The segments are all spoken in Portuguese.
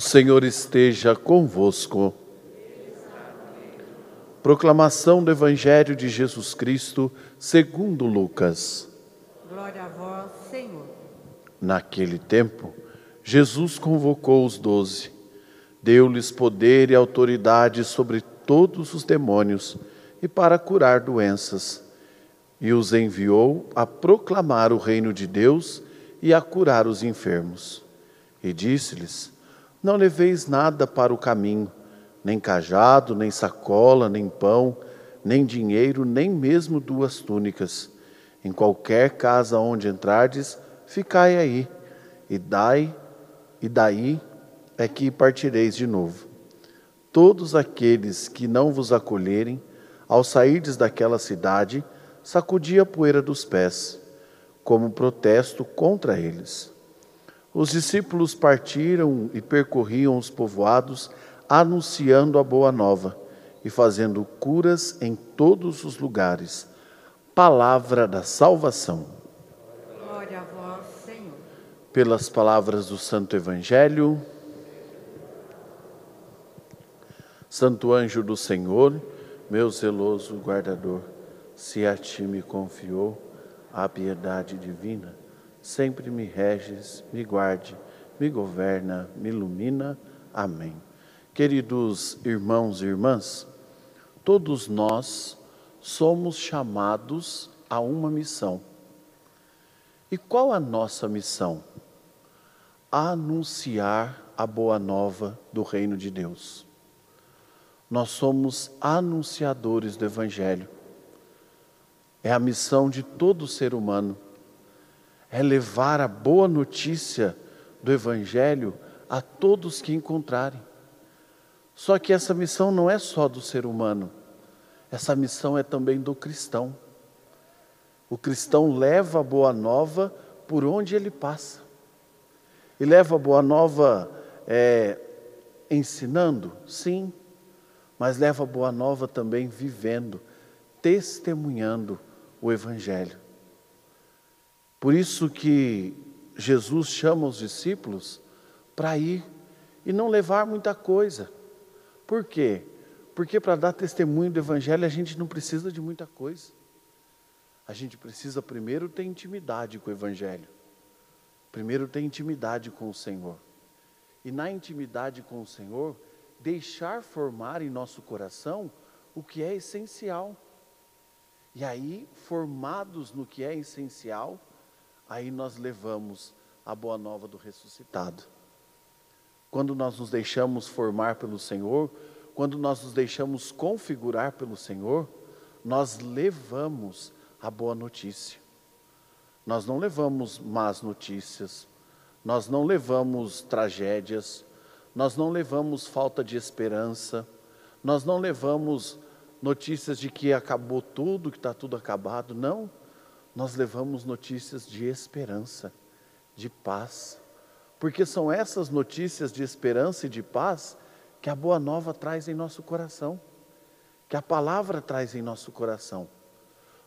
Senhor esteja convosco. Proclamação do Evangelho de Jesus Cristo, segundo Lucas. Glória a vós, Senhor. Naquele tempo, Jesus convocou os doze, deu-lhes poder e autoridade sobre todos os demônios e para curar doenças, e os enviou a proclamar o reino de Deus e a curar os enfermos. E disse-lhes: não leveis nada para o caminho, nem cajado, nem sacola, nem pão, nem dinheiro, nem mesmo duas túnicas. Em qualquer casa onde entrardes, ficai aí, e dai, e daí é que partireis de novo. Todos aqueles que não vos acolherem, ao sairdes daquela cidade, sacudi a poeira dos pés, como protesto contra eles. Os discípulos partiram e percorriam os povoados, anunciando a boa nova e fazendo curas em todos os lugares. Palavra da salvação. Glória a vós, Senhor. Pelas palavras do Santo Evangelho. Santo anjo do Senhor, meu zeloso guardador, se a ti me confiou a piedade divina sempre me reges, me guarde, me governa, me ilumina. Amém. Queridos irmãos e irmãs, todos nós somos chamados a uma missão. E qual a nossa missão? Anunciar a boa nova do reino de Deus. Nós somos anunciadores do Evangelho. É a missão de todo ser humano é levar a boa notícia do Evangelho a todos que encontrarem. Só que essa missão não é só do ser humano, essa missão é também do cristão. O cristão leva a boa nova por onde ele passa. E leva a boa nova é, ensinando? Sim, mas leva a boa nova também vivendo, testemunhando o Evangelho. Por isso que Jesus chama os discípulos para ir e não levar muita coisa. Por quê? Porque para dar testemunho do Evangelho a gente não precisa de muita coisa. A gente precisa primeiro ter intimidade com o Evangelho. Primeiro ter intimidade com o Senhor. E na intimidade com o Senhor, deixar formar em nosso coração o que é essencial. E aí, formados no que é essencial, aí nós levamos a boa nova do ressuscitado. Quando nós nos deixamos formar pelo Senhor, quando nós nos deixamos configurar pelo Senhor, nós levamos a boa notícia. Nós não levamos más notícias, nós não levamos tragédias, nós não levamos falta de esperança, nós não levamos notícias de que acabou tudo, que está tudo acabado. Não nós levamos notícias de esperança, de paz, porque são essas notícias de esperança e de paz que a Boa Nova traz em nosso coração, que a palavra traz em nosso coração.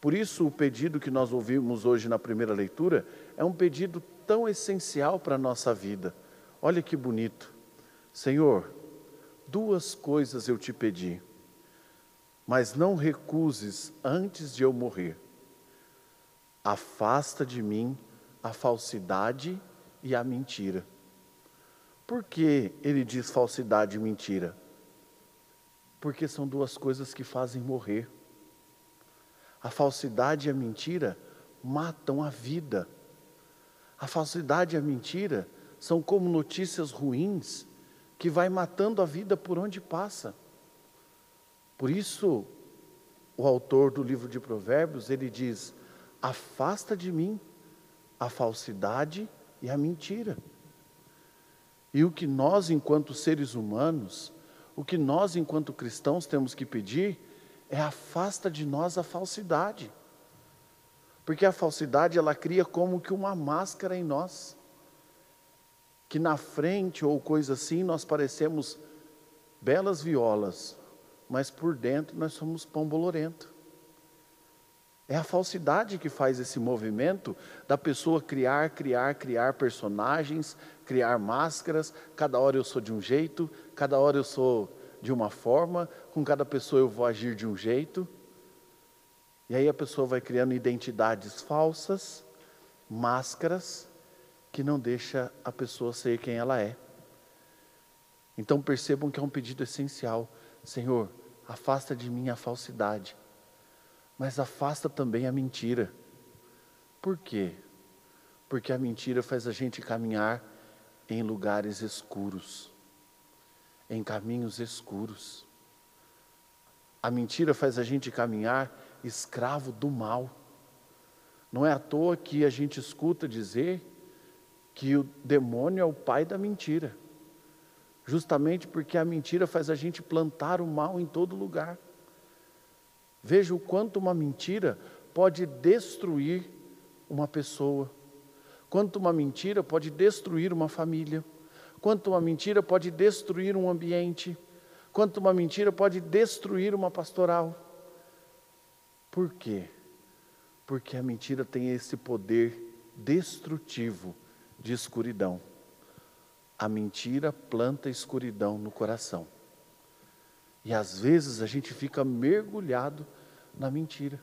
Por isso, o pedido que nós ouvimos hoje na primeira leitura é um pedido tão essencial para a nossa vida. Olha que bonito. Senhor, duas coisas eu te pedi, mas não recuses antes de eu morrer Afasta de mim a falsidade e a mentira. Por que ele diz falsidade e mentira? Porque são duas coisas que fazem morrer. A falsidade e a mentira matam a vida. A falsidade e a mentira são como notícias ruins que vai matando a vida por onde passa. Por isso, o autor do livro de Provérbios, ele diz: afasta de mim a falsidade e a mentira. E o que nós, enquanto seres humanos, o que nós, enquanto cristãos, temos que pedir é afasta de nós a falsidade. Porque a falsidade ela cria como que uma máscara em nós. Que na frente ou coisa assim nós parecemos belas violas, mas por dentro nós somos pão bolorento. É a falsidade que faz esse movimento da pessoa criar, criar, criar personagens, criar máscaras. Cada hora eu sou de um jeito, cada hora eu sou de uma forma, com cada pessoa eu vou agir de um jeito. E aí a pessoa vai criando identidades falsas, máscaras, que não deixa a pessoa ser quem ela é. Então percebam que é um pedido essencial. Senhor, afasta de mim a falsidade mas afasta também a mentira. Por quê? Porque a mentira faz a gente caminhar em lugares escuros, em caminhos escuros. A mentira faz a gente caminhar escravo do mal. Não é à toa que a gente escuta dizer que o demônio é o pai da mentira, justamente porque a mentira faz a gente plantar o mal em todo lugar. Veja o quanto uma mentira pode destruir uma pessoa, quanto uma mentira pode destruir uma família, quanto uma mentira pode destruir um ambiente, quanto uma mentira pode destruir uma pastoral. Por quê? Porque a mentira tem esse poder destrutivo de escuridão. A mentira planta escuridão no coração. E às vezes a gente fica mergulhado na mentira.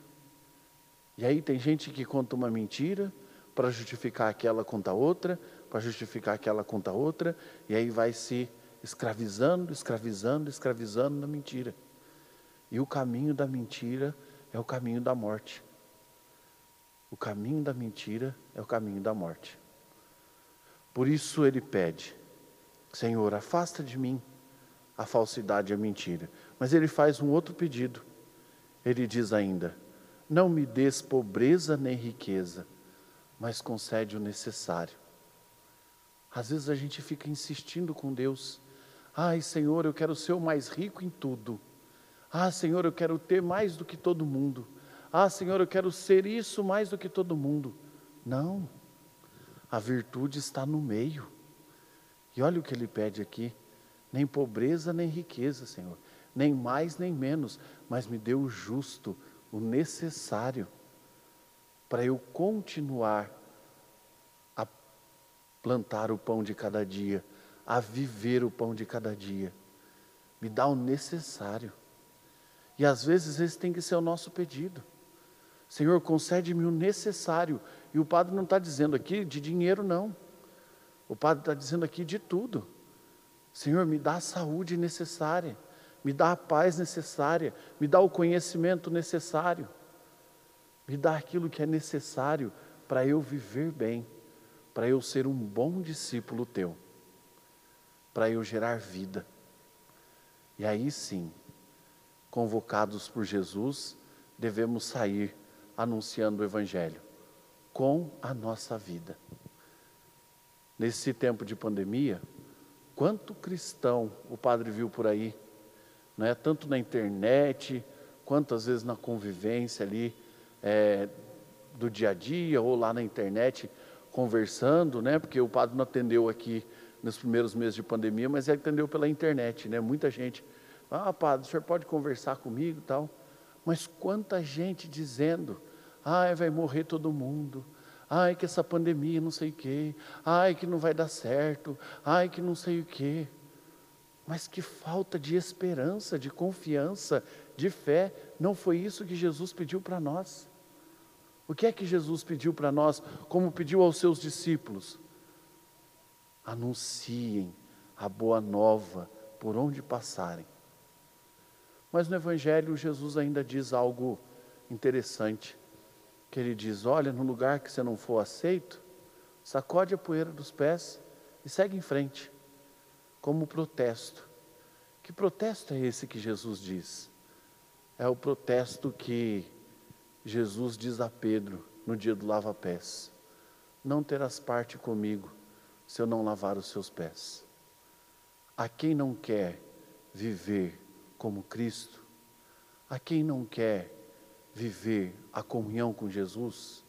E aí tem gente que conta uma mentira para justificar aquela conta outra, para justificar aquela conta outra, e aí vai se escravizando, escravizando, escravizando na mentira. E o caminho da mentira é o caminho da morte. O caminho da mentira é o caminho da morte. Por isso ele pede: Senhor, afasta de mim a falsidade e a mentira. Mas ele faz um outro pedido. Ele diz ainda: Não me des pobreza nem riqueza, mas concede o necessário. Às vezes a gente fica insistindo com Deus: Ai, Senhor, eu quero ser o mais rico em tudo. Ah, Senhor, eu quero ter mais do que todo mundo. Ah, Senhor, eu quero ser isso mais do que todo mundo. Não. A virtude está no meio. E olha o que ele pede aqui nem pobreza nem riqueza, Senhor, nem mais nem menos, mas me dê o justo, o necessário, para eu continuar a plantar o pão de cada dia, a viver o pão de cada dia. Me dá o necessário. E às vezes esse tem que ser o nosso pedido. Senhor, concede-me o necessário. E o padre não está dizendo aqui de dinheiro, não. O padre está dizendo aqui de tudo. Senhor, me dá a saúde necessária, me dá a paz necessária, me dá o conhecimento necessário, me dá aquilo que é necessário para eu viver bem, para eu ser um bom discípulo teu, para eu gerar vida. E aí sim, convocados por Jesus, devemos sair anunciando o Evangelho com a nossa vida. Nesse tempo de pandemia, Quanto cristão o padre viu por aí, não é? tanto na internet, quanto às vezes na convivência ali é, do dia a dia, ou lá na internet, conversando, né? porque o padre não atendeu aqui nos primeiros meses de pandemia, mas ele atendeu pela internet, né? muita gente, ah padre, o senhor pode conversar comigo tal, mas quanta gente dizendo, ah, vai morrer todo mundo, ai que essa pandemia não sei o quê, ai que não vai dar certo, ai que não sei o quê. Mas que falta de esperança, de confiança, de fé, não foi isso que Jesus pediu para nós. O que é que Jesus pediu para nós, como pediu aos seus discípulos? Anunciem a boa nova por onde passarem. Mas no Evangelho, Jesus ainda diz algo interessante que ele diz: Olha, no lugar que você não for aceito, sacode a poeira dos pés e segue em frente, como protesto. Que protesto é esse que Jesus diz? É o protesto que Jesus diz a Pedro no dia do lava-pés: Não terás parte comigo se eu não lavar os seus pés. A quem não quer viver como Cristo, a quem não quer viver a comunhão com Jesus,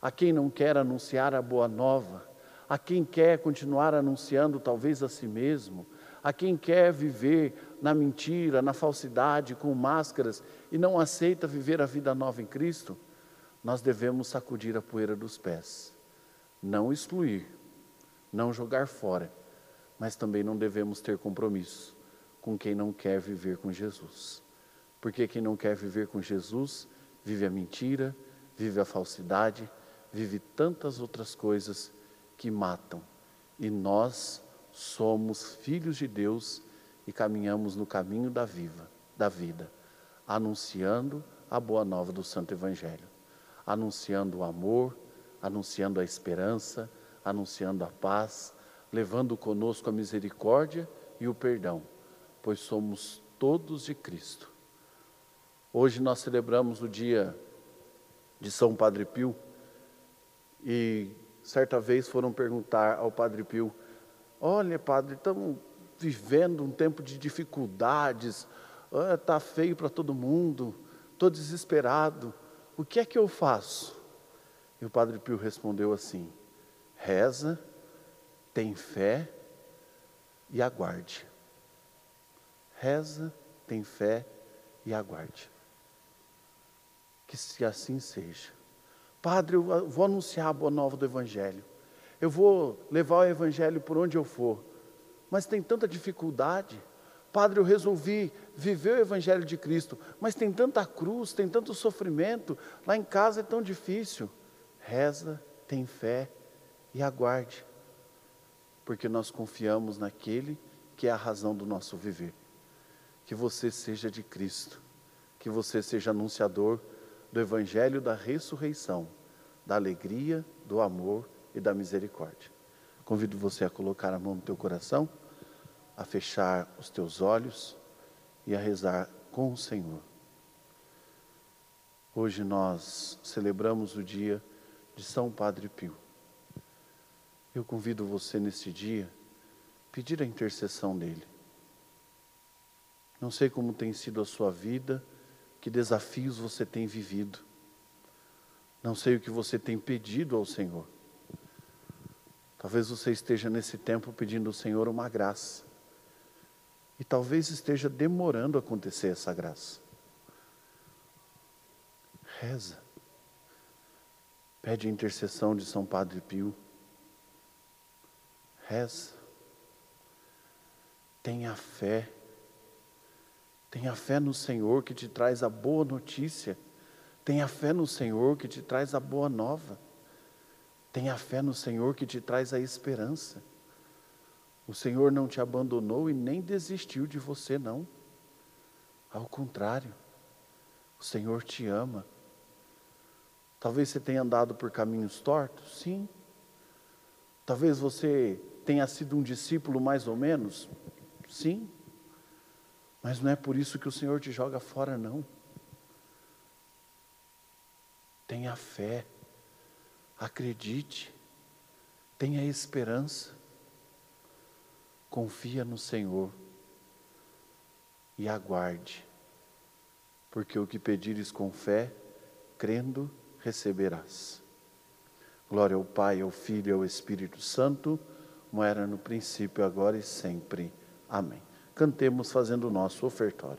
a quem não quer anunciar a boa nova, a quem quer continuar anunciando talvez a si mesmo, a quem quer viver na mentira, na falsidade, com máscaras e não aceita viver a vida nova em Cristo, nós devemos sacudir a poeira dos pés, não excluir, não jogar fora, mas também não devemos ter compromisso com quem não quer viver com Jesus. Porque quem não quer viver com Jesus vive a mentira, vive a falsidade, vive tantas outras coisas que matam. E nós somos filhos de Deus e caminhamos no caminho da viva, da vida, anunciando a boa nova do Santo Evangelho, anunciando o amor, anunciando a esperança, anunciando a paz, levando conosco a misericórdia e o perdão, pois somos todos de Cristo. Hoje nós celebramos o dia de São Padre Pio e certa vez foram perguntar ao Padre Pio: Olha, Padre, estamos vivendo um tempo de dificuldades, está feio para todo mundo, estou desesperado, o que é que eu faço? E o Padre Pio respondeu assim: reza, tem fé e aguarde. Reza, tem fé e aguarde. Que se assim seja. Padre, eu vou anunciar a boa nova do Evangelho. Eu vou levar o Evangelho por onde eu for. Mas tem tanta dificuldade. Padre, eu resolvi viver o Evangelho de Cristo, mas tem tanta cruz, tem tanto sofrimento. Lá em casa é tão difícil. Reza, tem fé e aguarde, porque nós confiamos naquele que é a razão do nosso viver. Que você seja de Cristo, que você seja anunciador do Evangelho da ressurreição, da alegria, do amor e da misericórdia. Convido você a colocar a mão no teu coração, a fechar os teus olhos e a rezar com o Senhor. Hoje nós celebramos o dia de São Padre Pio. Eu convido você nesse dia pedir a intercessão dele. Não sei como tem sido a sua vida, que desafios você tem vivido. Não sei o que você tem pedido ao Senhor. Talvez você esteja nesse tempo pedindo ao Senhor uma graça. E talvez esteja demorando a acontecer essa graça. Reza. Pede a intercessão de São Padre Pio. Reza. Tenha fé. Tenha fé no Senhor que te traz a boa notícia. Tenha fé no Senhor que te traz a boa nova. Tenha fé no Senhor que te traz a esperança. O Senhor não te abandonou e nem desistiu de você, não. Ao contrário, o Senhor te ama. Talvez você tenha andado por caminhos tortos, sim. Talvez você tenha sido um discípulo mais ou menos, sim. Mas não é por isso que o Senhor te joga fora, não. Tenha fé, acredite, tenha esperança, confia no Senhor e aguarde, porque o que pedires com fé, crendo, receberás. Glória ao Pai, ao Filho e ao Espírito Santo, como era no princípio, agora e sempre. Amém. Cantemos fazendo o nosso ofertório.